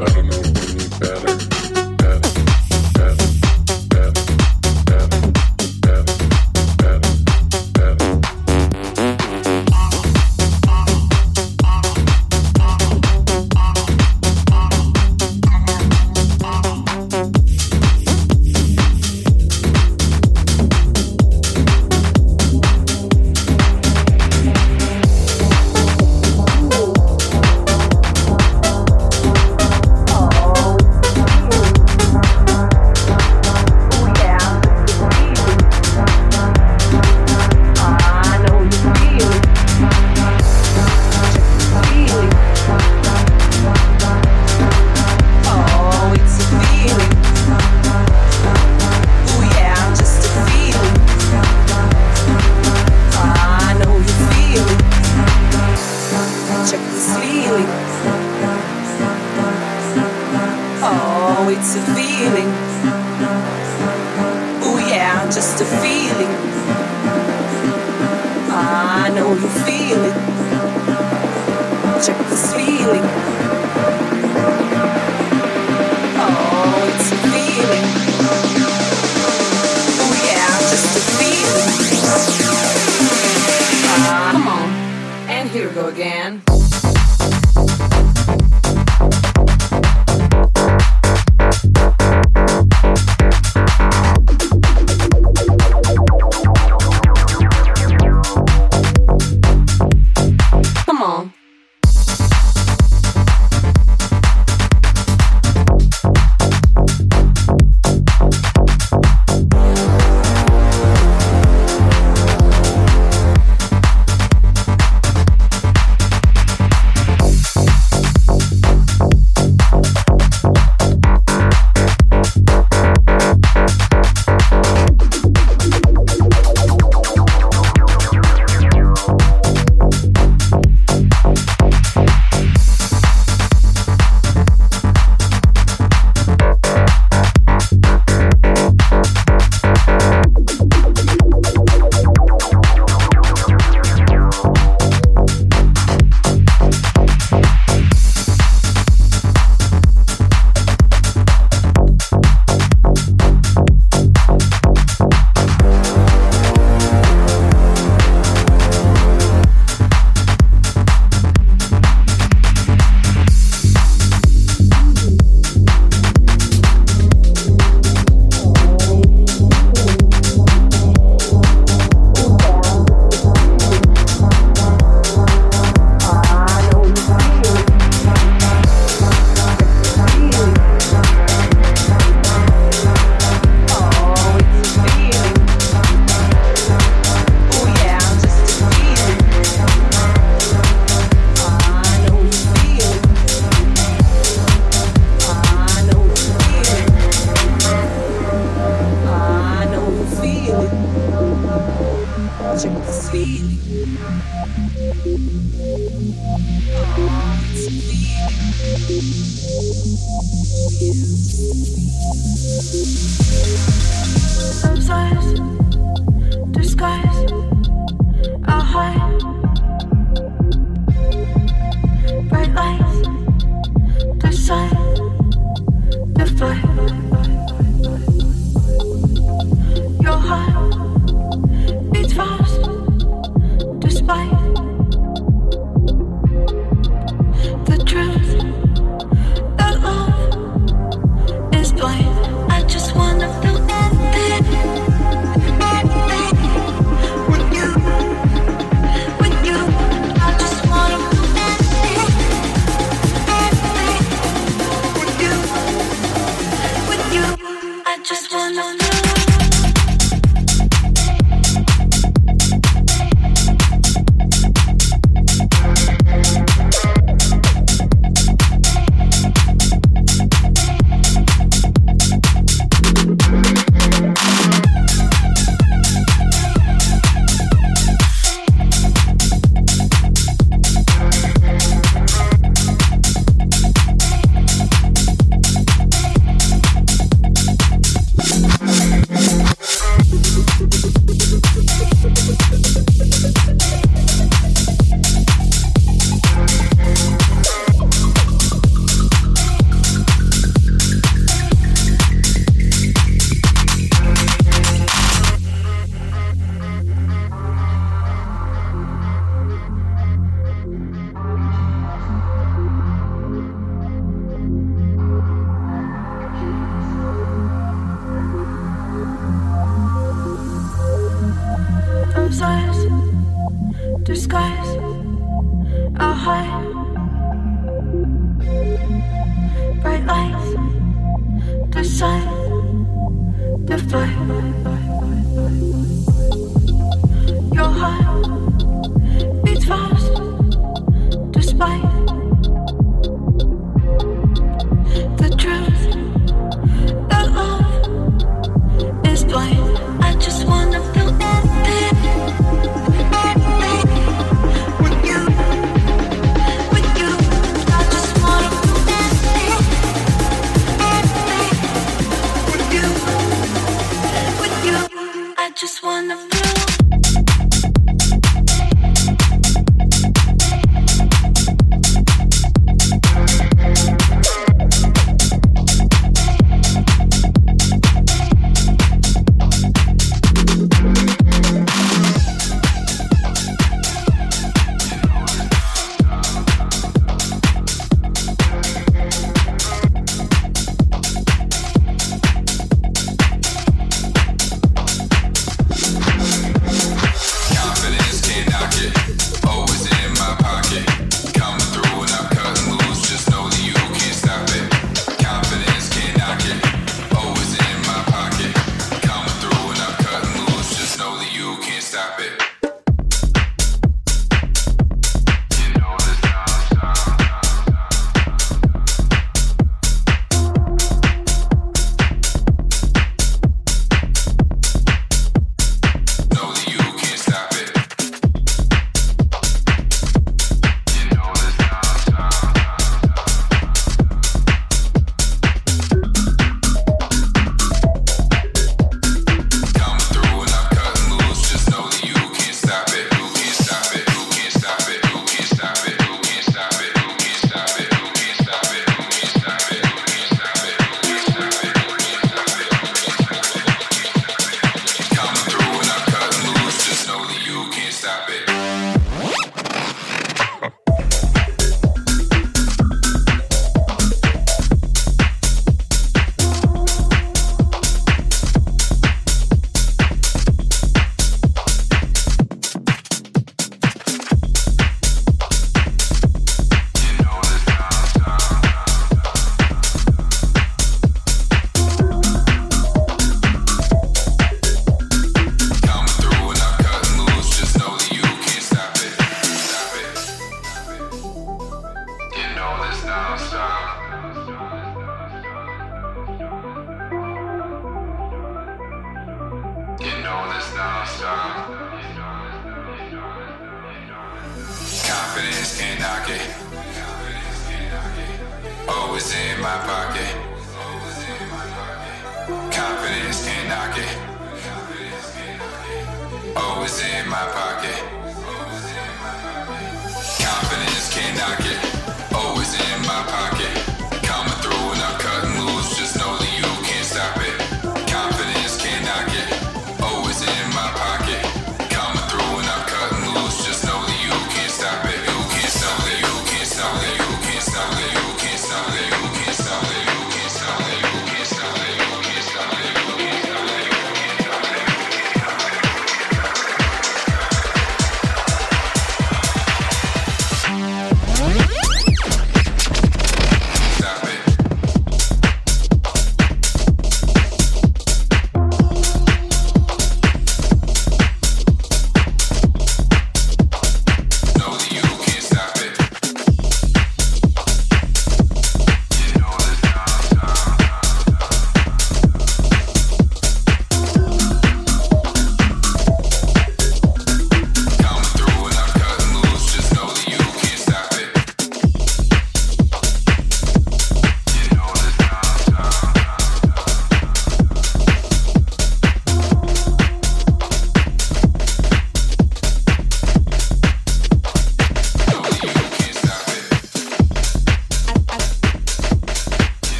I don't know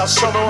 I summer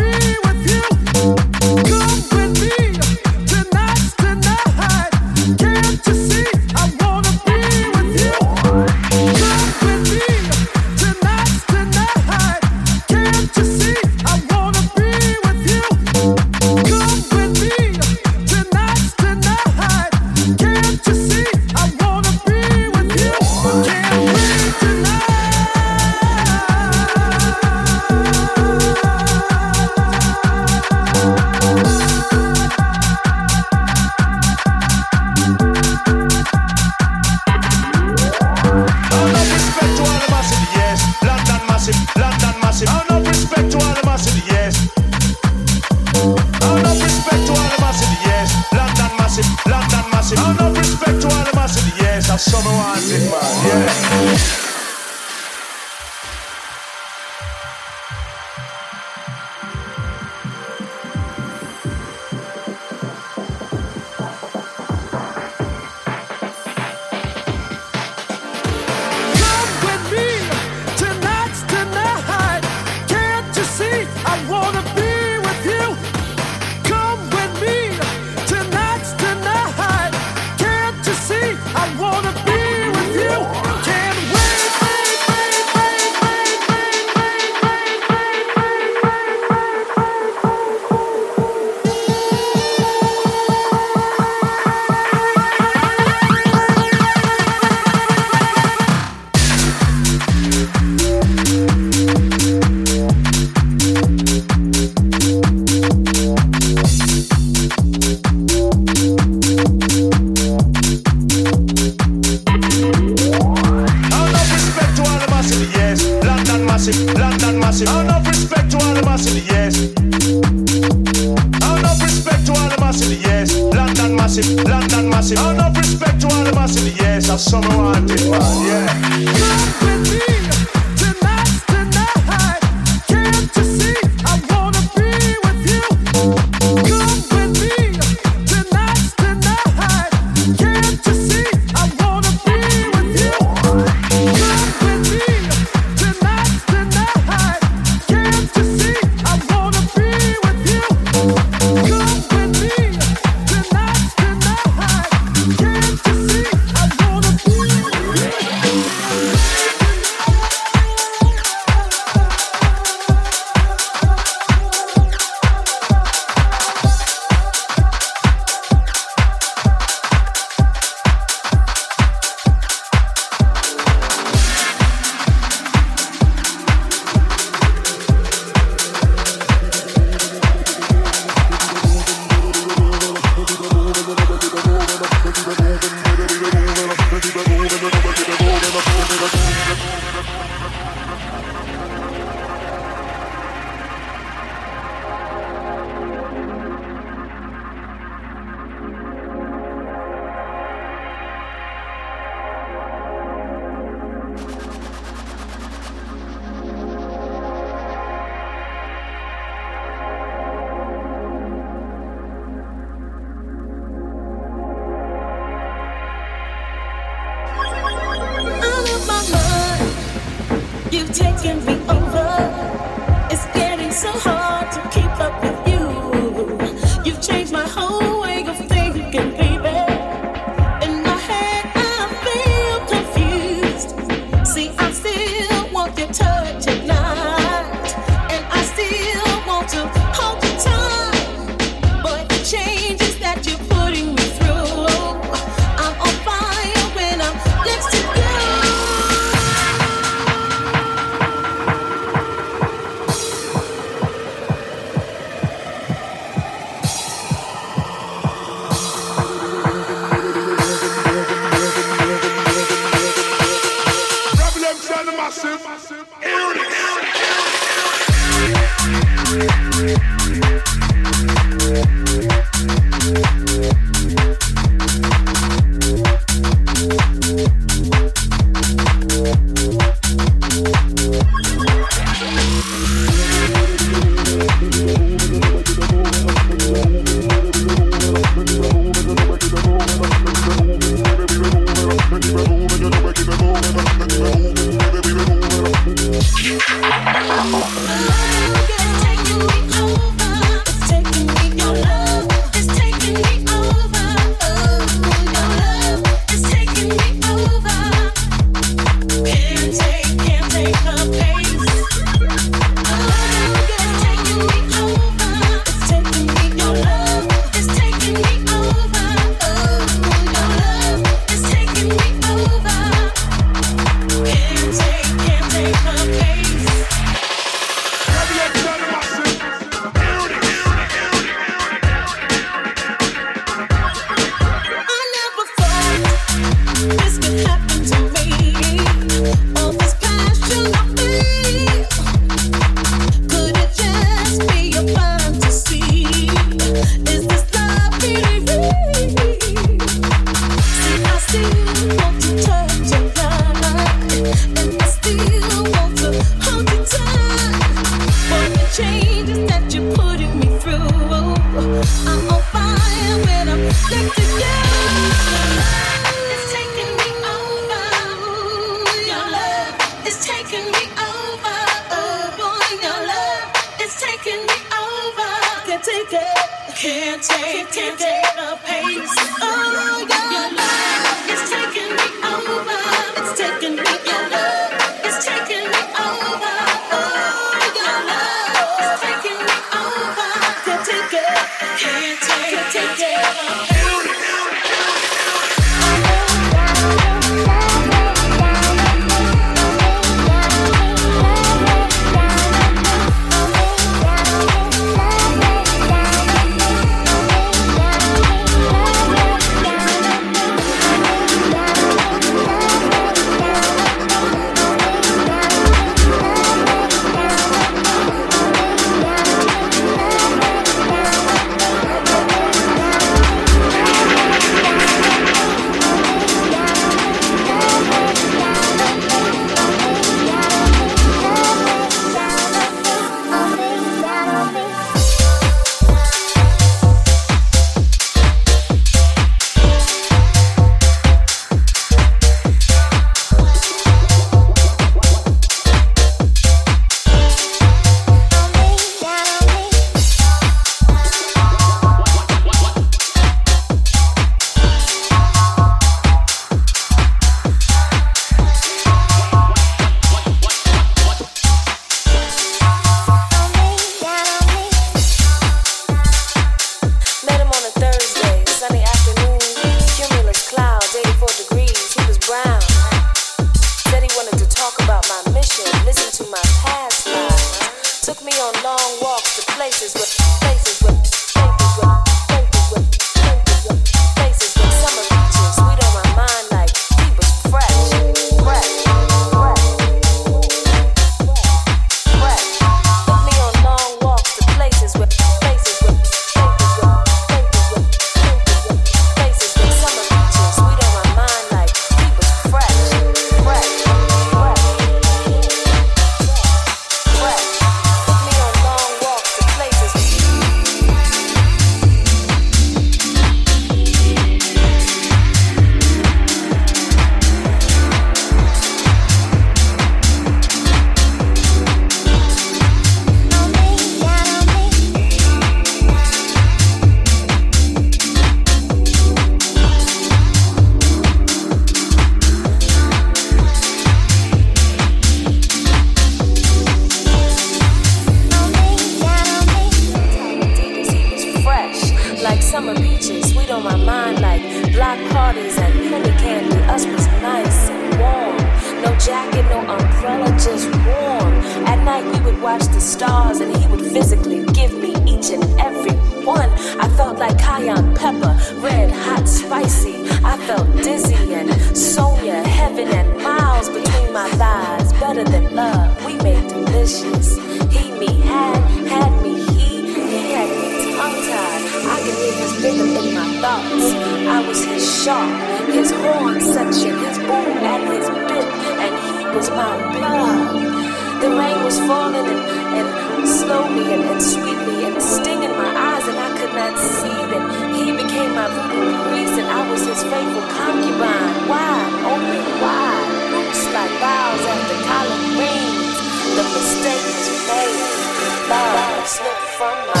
from my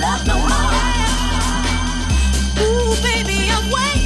love no more. Ooh, baby, I'm waiting.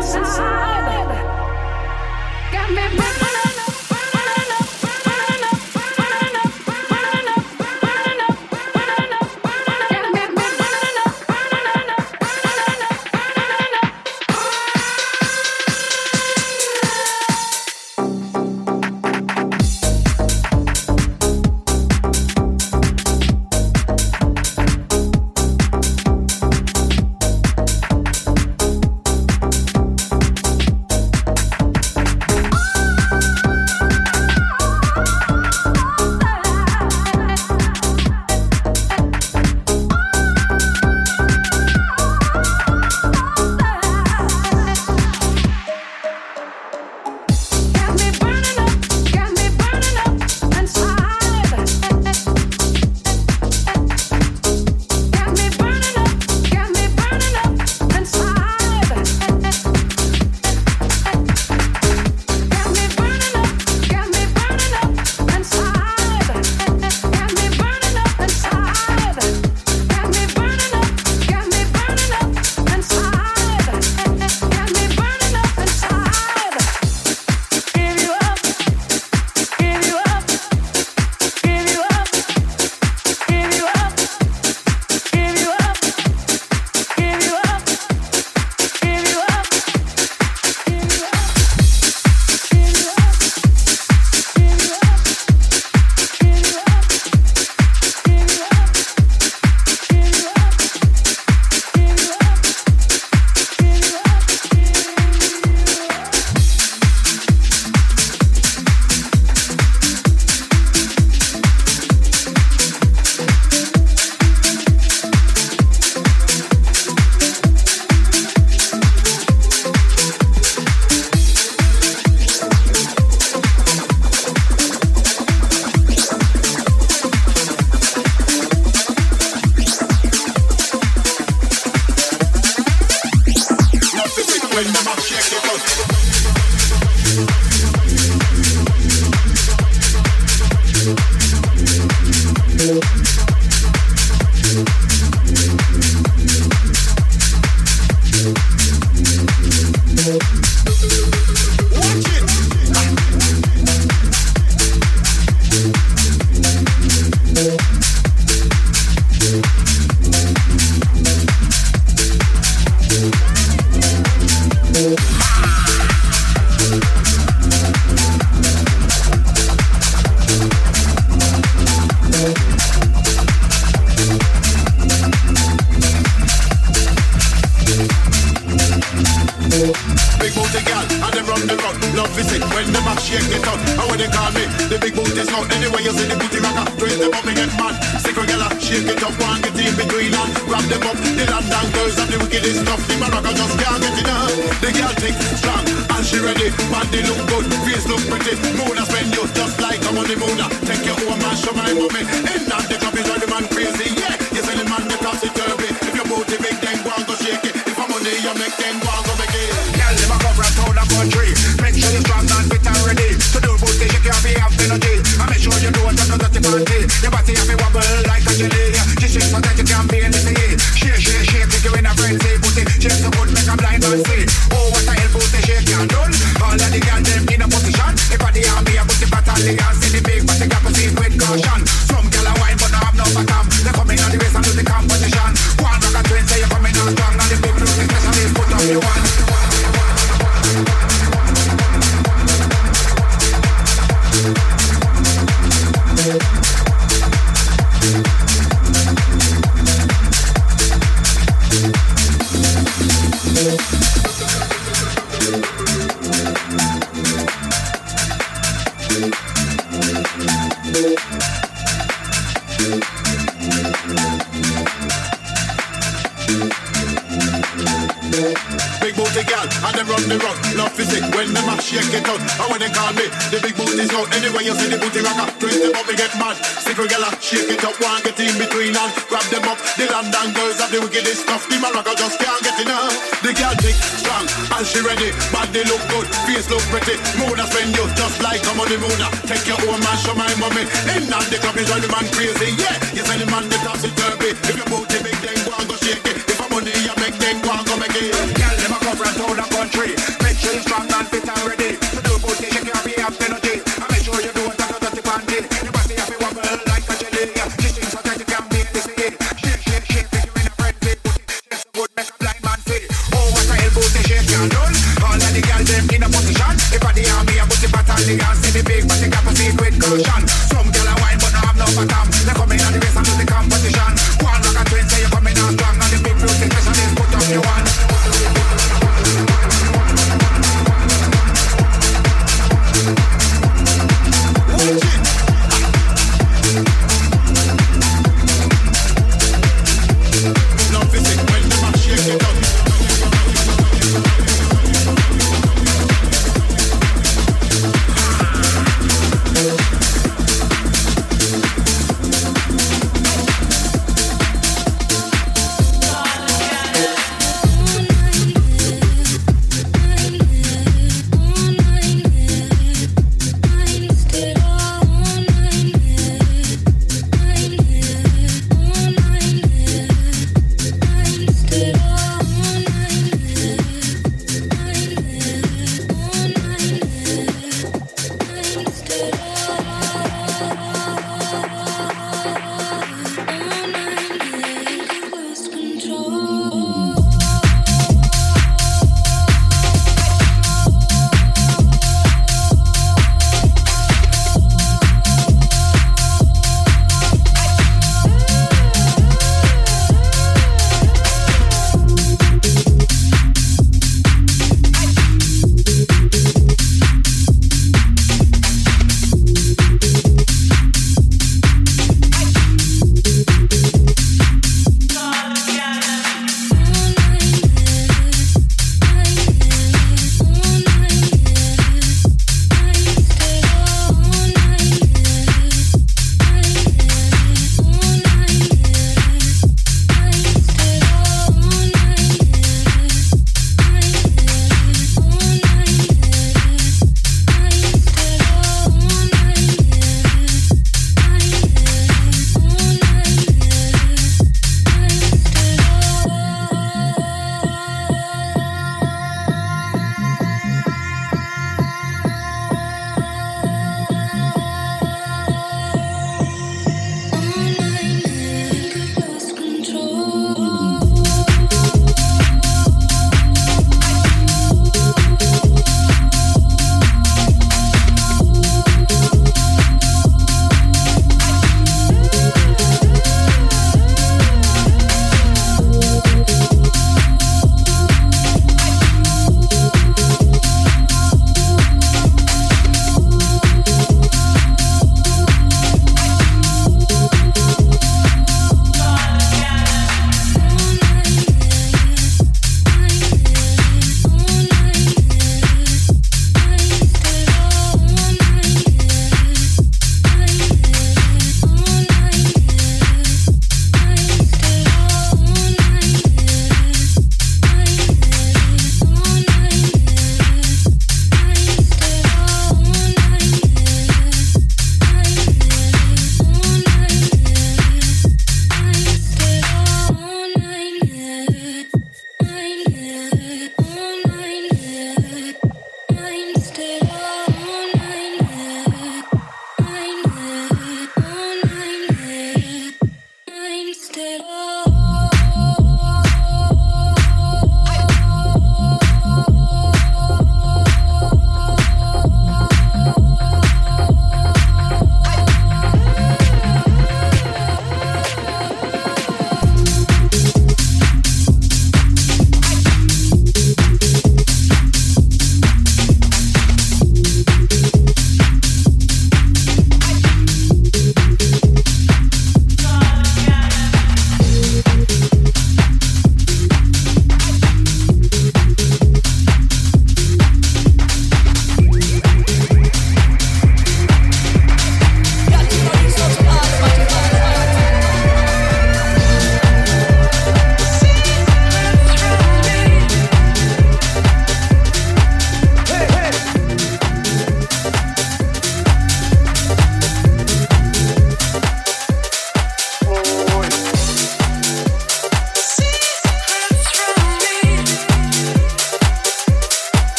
Take